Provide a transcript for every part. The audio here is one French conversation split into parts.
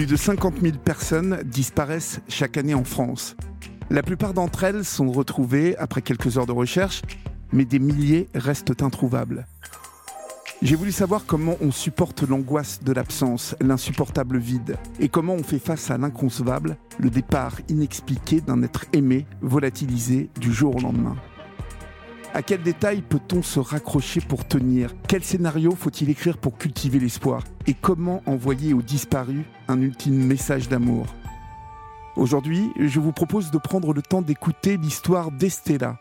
Plus de 50 000 personnes disparaissent chaque année en France. La plupart d'entre elles sont retrouvées après quelques heures de recherche, mais des milliers restent introuvables. J'ai voulu savoir comment on supporte l'angoisse de l'absence, l'insupportable vide, et comment on fait face à l'inconcevable, le départ inexpliqué d'un être aimé, volatilisé du jour au lendemain. À quel détail peut-on se raccrocher pour tenir? Quel scénario faut-il écrire pour cultiver l'espoir? Et comment envoyer aux disparus un ultime message d'amour? Aujourd'hui, je vous propose de prendre le temps d'écouter l'histoire d'Estella.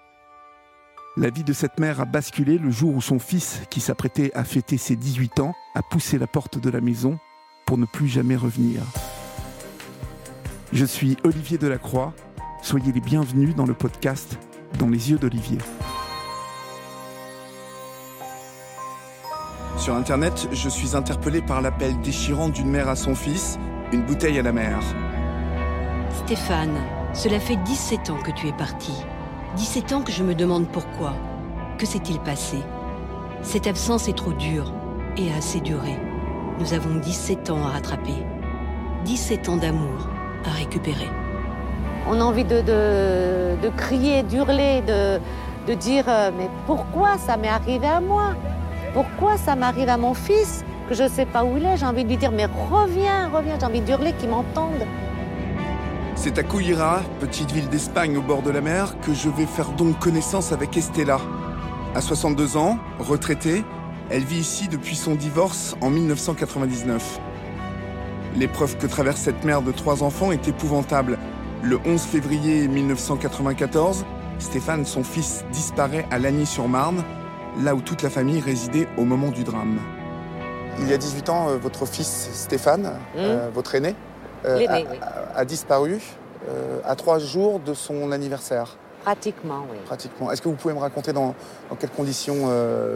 La vie de cette mère a basculé le jour où son fils, qui s'apprêtait à fêter ses 18 ans, a poussé la porte de la maison pour ne plus jamais revenir. Je suis Olivier Delacroix. Soyez les bienvenus dans le podcast Dans les yeux d'Olivier. Sur Internet, je suis interpellé par l'appel déchirant d'une mère à son fils, une bouteille à la mer. Stéphane, cela fait 17 ans que tu es parti. 17 ans que je me demande pourquoi. Que s'est-il passé? Cette absence est trop dure et a assez duré. Nous avons 17 ans à rattraper. 17 ans d'amour à récupérer. On a envie de, de, crier, d'hurler, de, de dire euh, mais pourquoi ça m'est arrivé à moi? Pourquoi ça m'arrive à mon fils que je ne sais pas où il est J'ai envie de lui dire mais reviens, reviens, j'ai envie d'hurler qu'il m'entende. C'est à Couillera, petite ville d'Espagne au bord de la mer, que je vais faire donc connaissance avec Estella. À 62 ans, retraitée, elle vit ici depuis son divorce en 1999. L'épreuve que traverse cette mère de trois enfants est épouvantable. Le 11 février 1994, Stéphane, son fils, disparaît à Lagny-sur-Marne là où toute la famille résidait au moment du drame. Il y a 18 ans, euh, votre fils Stéphane, mmh. euh, votre aîné, euh, a, disparu à trois jours de son anniversaire. Pratiquement, oui. Pratiquement. Est-ce que vous pouvez me raconter dans, quelles conditions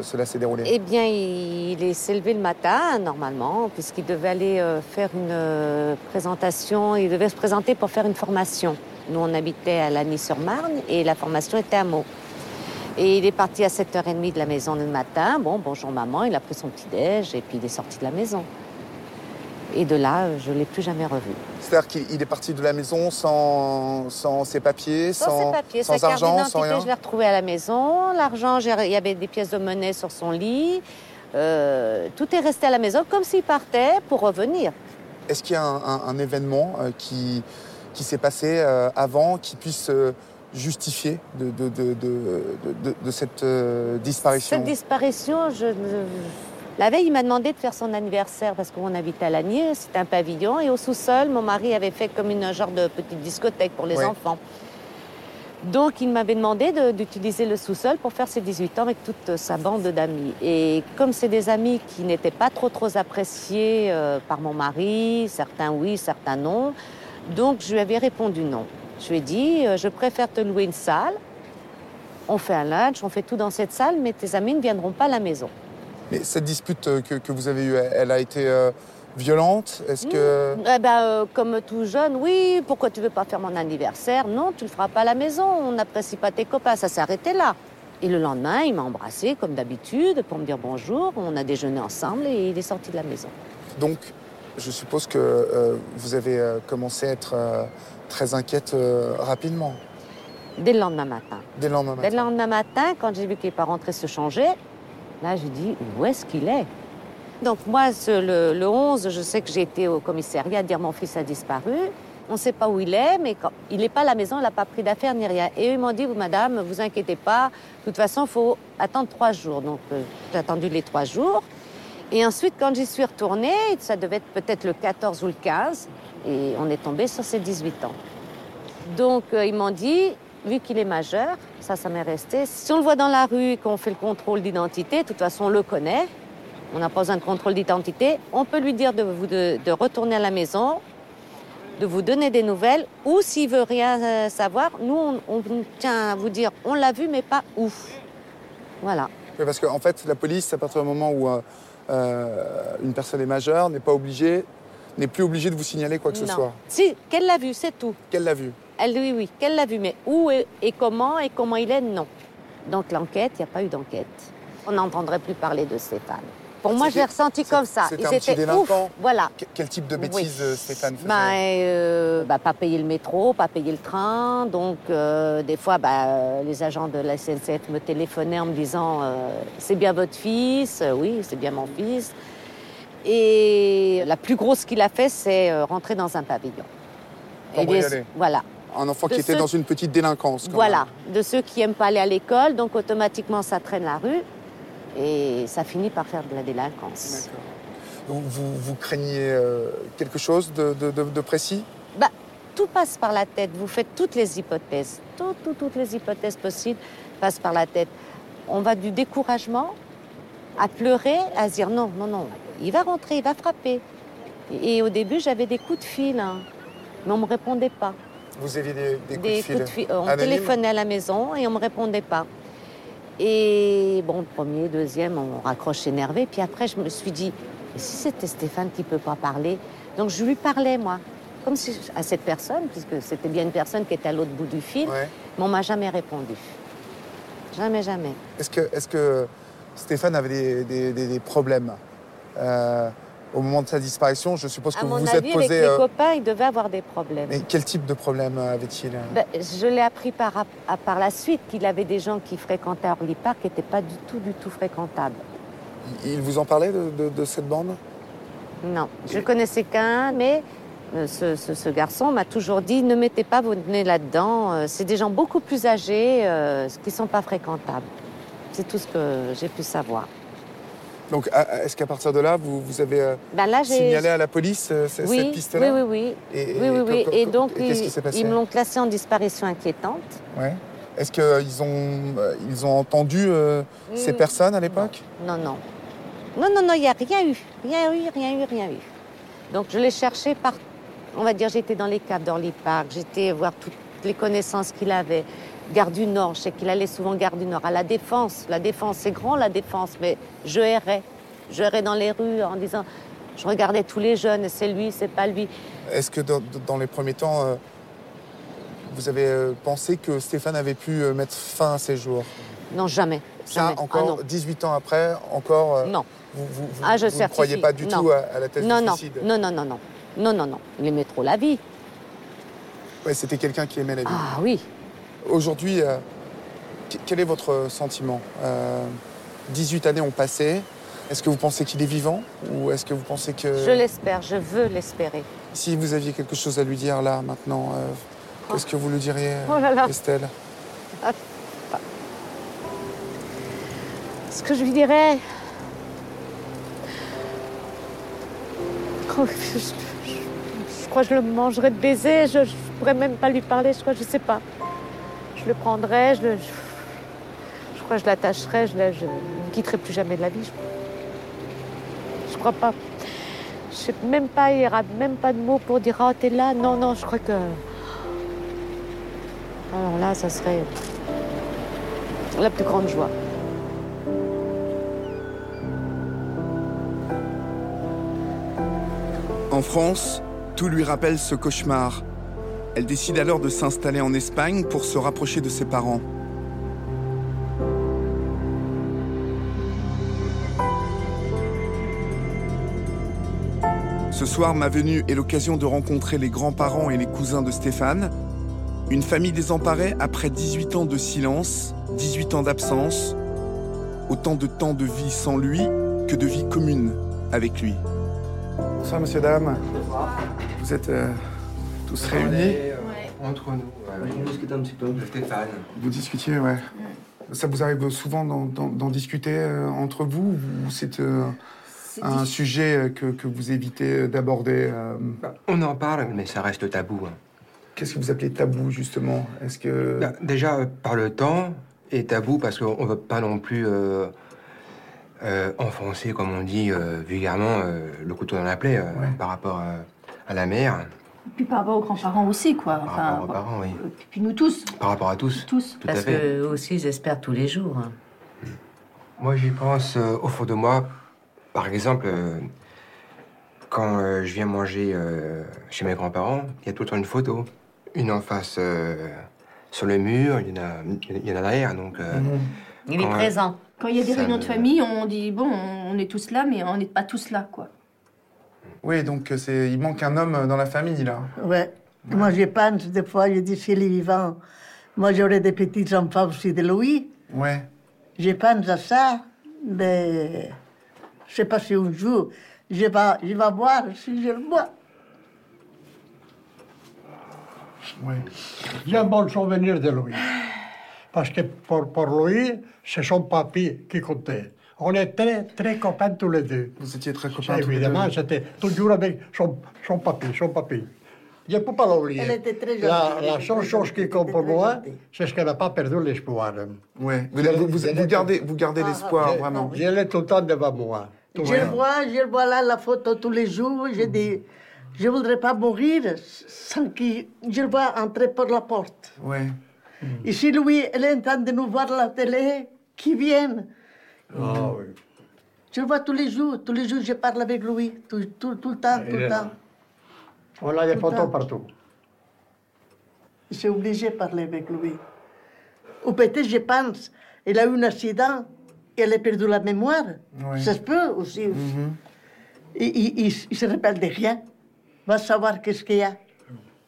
cela s'est déroulé? Eh bien, il, s'est levé le matin, normalement, puisqu'il devait aller faire une présentation, il devait se présenter pour faire une formation. Nous, on habitait à Lagny-sur-Marne et la formation était à Meaux. Et il est parti à 7h30 de la maison le matin. Bon, bonjour maman, il a pris son petit-déj et puis il est sorti de la maison. Et de là, je ne l'ai plus jamais revu. C'est-à-dire qu'il est parti de la maison sans, sans ses papiers, sans, sans, ses papiers, sa argent, sans rien Je l'ai retrouvé à la maison. L'argent, il y avait des pièces de monnaie sur son lit. Euh, tout est resté à la maison comme s'il partait pour revenir. Est-ce qu'il y a un, événement euh, qui, qui s'est passé euh, avant qui puisse justifié de, de, cette euh, disparition Cette disparition, je, la veille, il m'a demandé de faire son anniversaire parce qu'on habitait à Lagny, c'était un pavillon, et au sous-sol, mon mari avait fait comme une genre de petite discothèque pour les enfants. Donc, il m'avait demandé d'utiliser le sous-sol pour faire ses 18 ans avec toute sa bande d'amis. Et comme c'est des amis qui n'étaient pas trop trop appréciés euh, par mon mari, certains oui, certains non, donc je lui avais répondu non. Je lui ai dit, euh, je préfère te louer une salle. On fait un lunch, on fait tout dans cette salle, mais tes amis ne viendront pas à la maison. Mais cette dispute euh, que, vous avez eue, elle a été euh, violente? Est-ce que... Mmh. Eh ben, comme tout jeune, oui. Pourquoi tu veux pas faire mon anniversaire? Non, tu le feras pas à la maison. On n'apprécie pas tes copains. Ça s'est arrêté là. Et le lendemain, il m'a embrassé comme d'habitude pour me dire bonjour. On a déjeuné ensemble et il est sorti de la maison. Donc, je suppose que vous avez commencé à être très inquiète euh, rapidement. Dès le lendemain matin. Dès le lendemain matin. Dès le lendemain matin, quand j'ai vu qu'il n'est pas rentré se changer, là, j'ai dit où est-ce qu'il est, Donc moi, le, 11, je sais que j'ai été au commissariat dire mon fils a disparu. On ne sait pas où il est, mais quand il n'est pas à la maison, il n'a pas pris d'affaires ni rien. Et eux m'ont dit, vous, madame, vous inquiétez pas, de toute façon, il faut attendre trois jours. Donc euh, j'ai attendu les trois jours. Et ensuite, quand j'y suis retournée, ça devait être peut-être le 14 ou le 15, et on est tombé sur ses 18 ans. Donc, euh, ils m'ont dit, vu qu'il est majeur, ça, ça m'est resté. Si on le voit dans la rue et qu'on fait le contrôle d'identité, de toute façon, on le connaît. On n'a pas besoin de contrôle d'identité. On peut lui dire de, vous, de, retourner à la maison, de vous donner des nouvelles, ou s'il veut rien euh, savoir, nous, on, tient à vous dire, on l'a vu, mais pas où. Voilà. parce qu'en fait, la police, à partir du moment où euh, une personne est majeure, n'est pas obligée n'est plus obligée de vous signaler quoi que ce soit. Si, qu'elle l'a vu, c'est tout. Qu'elle l'a vu. Elle, oui, oui, qu'elle l'a vu, mais où et, comment et comment il est, non. Donc l'enquête, il n'y a pas eu d'enquête. On n'entendrait plus parler de Stéphane. Pour moi, je l'ai ressenti comme ça. C'était un petit délinquant ouf, voilà. Que- Quel type de Oui. bêtises euh, Stéphane faisait? Ben, euh, bah, pas payer le métro, pas payer le train. Donc, euh, des fois, bah, les agents de la SNCF me téléphonaient en me disant euh, C'est bien votre fils? Oui, c'est bien mon fils. Et la plus grosse qu'il a fait, c'est euh, rentrer dans un pavillon. Et Cambrioler. voilà. Un enfant de qui était dans une petite délinquance. quand Voilà. même. De ceux qui aiment pas aller à l'école, donc automatiquement, ça traîne la rue. Et ça finit par faire de la délinquance. Donc vous, vous craignez euh, quelque chose de, de- de- de précis? Bah, tout passe par la tête. Vous faites toutes les hypothèses. Tout- tout- toutes les hypothèses possibles passent par la tête. On va du découragement à pleurer, à se dire non, non, non, il va rentrer, il va frapper. Et, et au début, j'avais des coups de fil, hein, mais on ne me répondait pas. Vous aviez des, des coups de fil coups de fil. Euh, On téléphonait à la maison et on ne me répondait pas. Et bon, premier, deuxième, on raccroche énervé. Puis après, je me suis dit, et si c'était Stéphane qui ne peut pas parler? Donc je lui parlais, moi, comme si, à cette personne, puisque c'était bien une personne qui était à l'autre bout du fil, Ouais. mais on m'a jamais répondu. Jamais, jamais. Est-ce que, est que Stéphane avait des, des- des- des problèmes? Euh, au moment de sa disparition Je suppose que vous vous avis, êtes avec posé. les euh, copains, il devait avoir des problèmes. mais quel type de problème avait-il Ben, je l'ai appris par, à- par la suite qu'il avait des gens qui fréquentaient Orly Park qui n'étaient pas du tout, du tout fréquentables. Il vous en parlait de, de- de cette bande? Non, je connaissais qu'un, mais euh, ce, ce- ce garçon m'a toujours dit ne mettez pas votre nez là-dedans. euh, C'est des gens beaucoup plus âgés euh, qui ne sont pas fréquentables. C'est tout ce que j'ai pu savoir. Donc est-ce qu'à partir de là, vous, vous avez euh, Ben là, j'ai. signalé à la police euh, oui, cette piste-là oui, oui. Et, oui, oui, oui. Et donc, et ils, ils me l'ont classé en disparition inquiétante. Ouais. Est-ce qu'ils ont, euh, ils ont entendu euh, ces Mm. personnes à l'époque? Non, non. Non, non, non, il n'y a rien eu. Rien eu, rien eu, rien eu. Donc je l'ai cherché par. On va dire, j'étais dans les caves d'Orly Park, j'étais voir toutes les connaissances qu'il avait. Gare du Nord, je sais qu'il allait souvent Gare du Nord. À la Défense, la Défense, c'est grand la Défense, mais je errais. Je errais dans les rues en disant. Je regardais tous les jeunes, c'est lui, c'est pas lui. Est-ce que dans, dans les premiers temps, euh, vous avez euh, pensé que Stéphane avait pu euh, mettre fin à ses jours? Non, jamais. Ça, jamais. Ah, encore non. 18 ans après, encore, Non. vous, vous, vous- Ah, je vous ne croyez pas du Non. tout à, à la thèse Non, du non, suicide? Non, non, non, non. Non, non, non. Il aimait trop la vie. Ouais, C'était quelqu'un qui aimait la vie. Ah oui. Aujourd'hui, euh, qu- quel est votre sentiment? Euh, 18 années ont passé. Est-ce que vous pensez qu'il est vivant Ou est-ce que vous pensez que... Je l'espère, je veux l'espérer. Si vous aviez quelque chose à lui dire là, maintenant, euh, qu'est-ce que vous lui diriez, Oh là là. Estelle? Ce que je lui dirais. Oh, je, je- je crois que je le mangerais de baiser. Je, je pourrais même pas lui parler. Je crois, je sais pas. Je le prendrais. Je, je, crois que je l'attacherais. Je, je ne quitterai plus jamais de la vie. Je, je crois pas. Je sais même pas. Il n'y aura même pas de mots pour dire ah t'es là. Non non. Je crois que. Alors là, ça serait la plus grande joie. En France, tout lui rappelle ce cauchemar. Elle décide alors de s'installer en Espagne pour se rapprocher de ses parents. Ce soir, ma venue est l'occasion de rencontrer les grands-parents et les cousins de Stéphane. Une famille désemparée après 18 ans de silence, 18 ans d'absence, autant de temps de vie sans lui que de vie commune avec lui. Bonsoir, monsieur, dame. Vous êtes euh, tous réunis Entre nous. On discute un petit peu. Stéphane. Vous discutiez, ouais. Ça vous arrive souvent d'en- discuter euh, entre vous ou c'est euh, un sujet euh, que, que vous évitez d'aborder euh, Bah, on en parle, mais ça reste tabou. hein. Qu'est-ce que vous appelez tabou, justement? Est-ce que... Bah, déjà, euh, par le temps, et tabou parce qu'on ne veut pas non plus euh, euh, enfoncer, comme on dit euh, vulgairement, euh, le couteau dans la plaie euh, Ouais. par rapport euh, à la mère, Puis par rapport aux grands-parents aussi, quoi. par rapport aux parents, oui. euh, Puis nous tous, Par rapport à tous. tous. Tout à Parce fait. que eux aussi, ils espèrent tous les jours. hein. Moi, j'y pense euh, au fond de moi. Par exemple, euh, quand euh, je viens manger euh, chez mes grands-parents, il y a tout le temps une photo. Une en face euh, sur le mur, il y en a, il y en a derrière. Donc, euh, Mhm. Il est présent. Quand il y a des réunions me- de famille, on dit bon, on est tous là, mais on n'est pas tous là, quoi. Oui, donc euh, c'est, il manque un homme dans la famille, là. Ouais. Moi, je pense, des fois, je dis, s'il est vivant, moi, j'aurais des petits enfants aussi de Louis. Ouais. Je pense à ça, mais je sais pas si un jour, je vais, je vais voir si je le vois. Ouais. J'ai un bon souvenir de lui. Parce que pour, pour lui, c'est son papy qui comptait. On est très, très copains tous les deux. Vous étiez très copains tous les évidemment, deux. c'était toujours avec son, son papy, son papy. Je ne peux pas l'oublier. Elle était très La, gentille, la seule chose qui compte pour moi, c'est ce qu'elle n'a pas perdu l'espoir. Ouais. Vous, gardez, vous gardez Ah, l'espoir, ah, vraiment. Je l'ai tout le temps devant moi. Tout Je temps. vois, je le vois là, la photo tous les jours. Je dis, je voudrais pas mourir sans que je le vois entrer par la porte. Ouais. Et si lui, elle est en train de nous voir à la télé, qui vienne. Ah oui. Je le vois tous les jours, tous les jours, je parle avec lui, tout, tout, tout le temps, tout le temps. On a des Tout photos partout. Je suis obligée de parler avec lui. Ou peut-être, je pense, il a eu un accident, elle a perdu la mémoire. Ça se peut aussi. Et, il- il- il se rappelle de rien. Va savoir qu'est-ce qu'il y a.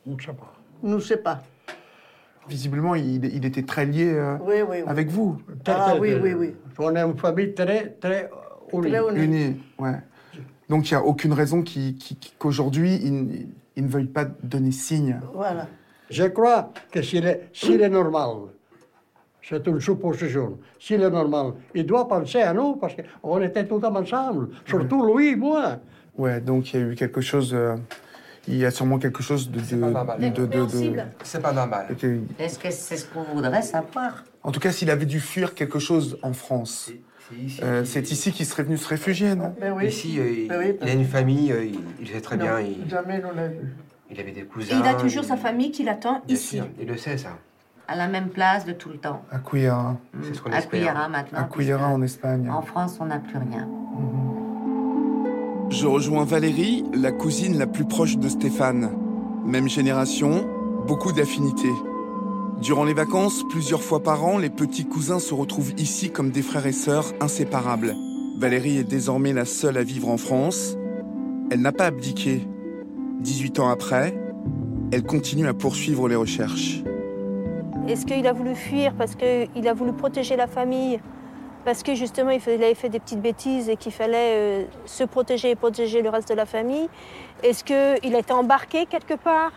On ne sait pas. Nous ne sait pas. Visiblement, il, il était très lié euh, Oui, oui, oui. avec vous. Ah, Très, oui, oui, oui. On est une famille très, très unie. Très unie. Ouais. Donc, il n'y a aucune raison qu'aujourd'hui, il, il ne veuille pas donner signe. Voilà. Je crois que s'il est, s'il est normal, c'est une supposition, s'il est normal, il doit penser à nous parce qu'on était tout le temps ensemble, surtout lui et moi. Ouais, donc il y a eu quelque chose. euh, il y a sûrement quelque chose de. C'est de- pas normal. de- de- de- Incompréhensible. C'est pas normal. Ok. Est-ce que c'est ce qu'on voudrait savoir? En tout cas, s'il avait dû fuir quelque chose en France, C'est ici. euh, c'est ici qu'il serait venu se réfugier, non? Ben oui. Ici, euh, il, Ben oui, il a une famille, euh, il, il sait très Non, bien, il, Jamais nous l'a vu. il avait des Et cousins. il a toujours il- sa famille qui l'attend ici. sûr, il le sait, ça. À la même place de tout le temps. À Cuillera. C'est ce qu'on À espère. Cuillera maintenant. À Cuillera, en Espagne. En France, on n'a plus rien. Je rejoins Valérie, la cousine la plus proche de Stéphane. Même génération, beaucoup d'affinités. Durant les vacances, plusieurs fois par an, les petits cousins se retrouvent ici comme des frères et sœurs inséparables. Valérie est désormais la seule à vivre en France. Elle n'a pas abdiqué. 18 ans après, elle continue à poursuivre les recherches. Est-ce qu'il a voulu fuir parce qu'il a voulu protéger la famille? Parce que justement, il avait fait des petites bêtises et qu'il fallait euh, se protéger et protéger le reste de la famille Est-ce qu'il a été embarqué quelque part?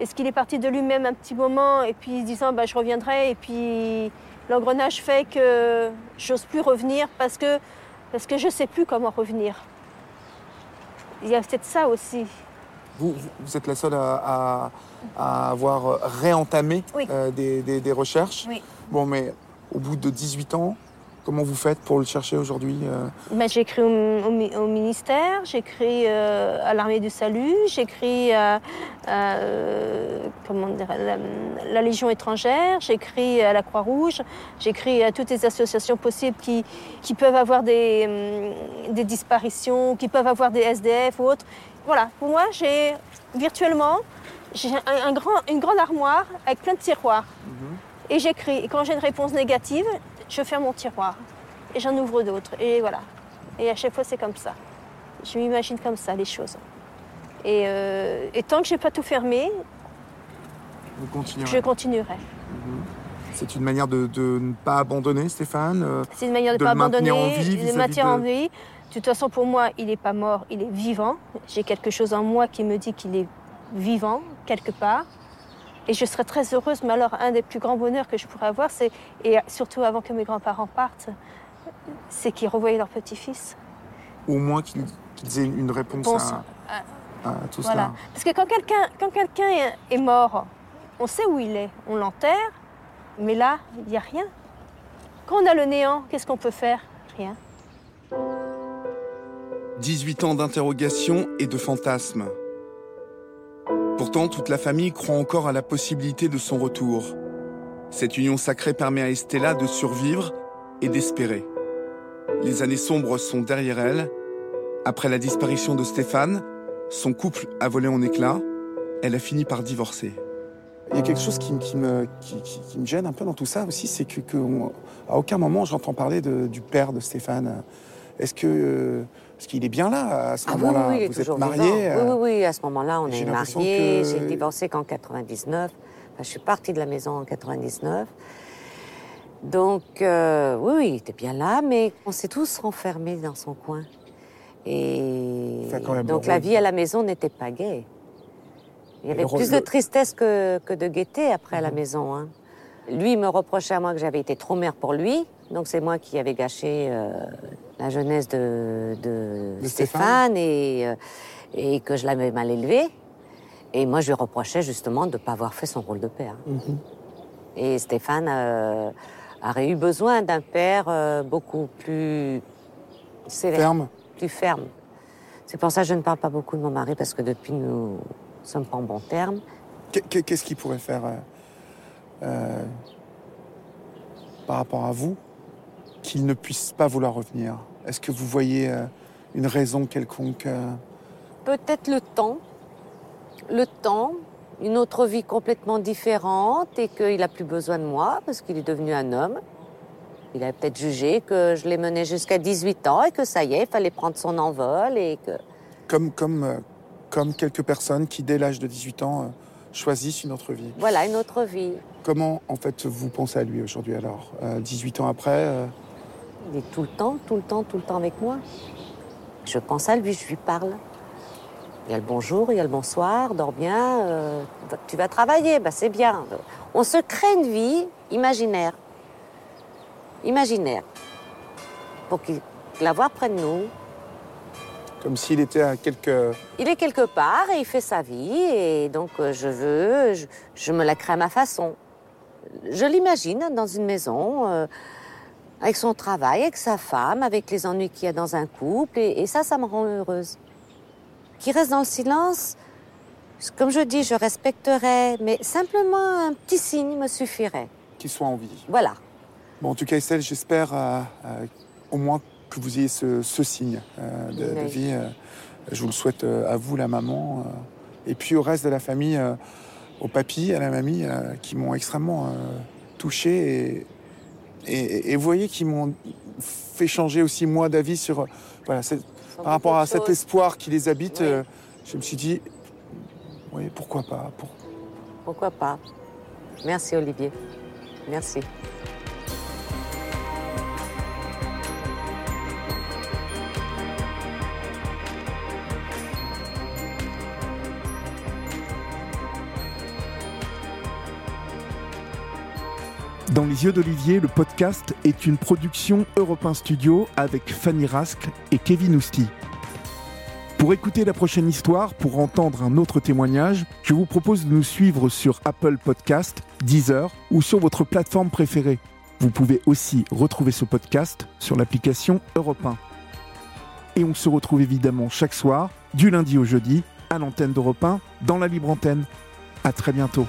Est-ce qu'il est parti de lui-même un petit moment et puis se disant bah, je reviendrai et puis l'engrenage fait que j'ose plus revenir parce que, parce que je ne sais plus comment revenir Il y a peut-être ça aussi. Vous, vous- vous êtes la seule à, à- à avoir réentamé Oui. euh, des, des- des recherches. Oui. Bon, mais au bout de 18 ans, comment vous faites pour le chercher aujourd'hui euh? Ben, j'écris au, au mi- au ministère, j'écris euh, à l'armée du salut, j'écris à, à, euh, comment dire, à la, la Légion étrangère, j'écris à la Croix-Rouge, j'écris à toutes les associations possibles qui, qui peuvent avoir des, hum, des disparitions, qui peuvent avoir des SDF ou autres. Voilà, pour moi, j'ai virtuellement j'ai un, un grand, une grande armoire avec plein de tiroirs. Et j'écris. Et quand j'ai une réponse négative, je ferme mon tiroir et j'en ouvre d'autres. Et voilà. Et à chaque fois, c'est comme ça. Je m'imagine comme ça, les choses. Et, euh, et tant que je n'ai pas tout fermé, Vous continuerez. je continuerai. C'est une manière de, de ne pas abandonner Stéphane euh, C'est une manière de ne pas abandonner, en vie de maintenir en vie. De toute façon, pour moi, il n'est pas mort, il est vivant. J'ai quelque chose en moi qui me dit qu'il est vivant, quelque part. Et je serais très heureuse, mais alors un des plus grands bonheurs que je pourrais avoir, c'est, et surtout avant que mes grands-parents partent, c'est qu'ils revoyaient leur petit-fils. Au moins qu'ils qu'ils aient une réponse Bon à, sang. à tout Voilà. cela. Parce que quand quelqu'un quand quelqu'un est, est mort, on sait où il est, on l'enterre, mais là, il n'y a rien. Quand on a le néant, qu'est-ce qu'on peut faire? Rien. 18 ans d'interrogation et de fantasmes. Pourtant, toute la famille croit encore à la possibilité de son retour. Cette union sacrée permet à Estella de survivre et d'espérer. Les années sombres sont derrière elle. Après la disparition de Stéphane, son couple a volé en éclats. Elle a fini par divorcer. Il y a quelque chose qui, me, gêne un peu dans tout ça aussi, c'est que, aucun moment j'entends parler du père de Stéphane. Est-ce que est-ce qu'il est bien là à ce Ah moment-là oui, oui, Vous êtes vivant. euh, Oui, oui, oui, à ce moment-là, on est que- J'ai divorcé qu'en 99. Enfin, je suis partie de la maison en 99. Donc, euh, oui, oui, il était bien là, mais on s'est tous renfermés dans son coin. Et donc la vie à la maison n'était pas gaie. Il y avait plus de tristesse que, que de gaieté après à la Mhm. maison. hein. Lui il me reprochait à moi que j'avais été trop mère pour lui, donc c'est moi qui avais gâché euh, la jeunesse de, de De Stéphane, et, euh, et que je l'avais mal élevé. Et moi je lui reprochais justement de ne pas avoir fait son rôle de père. Mhm. Et Stéphane euh, aurait eu besoin d'un père euh, beaucoup plus sévère, Ferme. plus ferme. C'est pour ça que je ne parle pas beaucoup de mon mari, parce que depuis nous ne sommes pas en bons termes. Qu'est- qu'est- Qu'est-ce qu'il pourrait faire euh, par rapport à vous qu'il ne puisse pas vouloir revenir? Est-ce que vous voyez euh, une raison quelconque euh, Peut-être le temps, le temps, une autre vie complètement différente et qu'il n'a plus besoin de moi parce qu'il est devenu un homme. Il a peut-être jugé que je l'ai mené jusqu'à 18 ans et que ça y est, il fallait prendre son envol et que... comme, comme, euh, comme quelques personnes qui, dès l'âge de 18 ans, choisissent une autre vie Voilà, une autre vie. Comment, en fait, vous pensez à lui aujourd'hui alors? Euh, 18 ans après euh, Il est tout le temps, tout le temps, tout le temps avec moi. Je pense à lui, je lui parle. Il y a le bonjour, il y a le bonsoir, dors bien, euh, tu vas travailler, bah c'est bien. On se crée une vie imaginaire. Imaginaire. Pour qu'il la voir près de nous. Comme s'il était à quelques... Il est quelque part et il fait sa vie et donc euh, je veux, je, je me la crée à ma façon. Je l'imagine dans une maison, euh, avec son travail, avec sa femme, avec les ennuis qu'il y a dans un couple et, et ça, ça me rend heureuse. Qu'il reste dans le silence, comme je dis, je respecterais, mais simplement un petit signe me suffirait. qui soit en vie. Voilà. Bon, en tout cas, Estelle, j'espère euh, euh, au moins que vous ayez ce, ce signe euh, de, vie. je vous le souhaite à vous, la maman, et puis au reste de la famille, au papy, à la mamie, qui m'ont extrêmement touché. Et, et, et vous voyez qu'ils m'ont fait changer aussi, moi, d'avis sur... euh, voilà, cette- par rapport à cet espoir qui les habite, Oui. euh, je me suis dit, oui, pourquoi pas pour- Pourquoi pas Merci Olivier. Merci. Les yeux d'Olivier, le podcast est une production Europe 1 Studio avec Fanny Rask et Kevin Ousti. Pour écouter la prochaine histoire, pour entendre un autre témoignage, je vous propose de nous suivre sur Apple Podcast, Deezer ou sur votre plateforme préférée. Vous pouvez aussi retrouver ce podcast sur l'application Europe 1. Et on se retrouve évidemment chaque soir, du lundi au jeudi, à l'antenne d'Europe 1, dans la libre antenne. À très bientôt.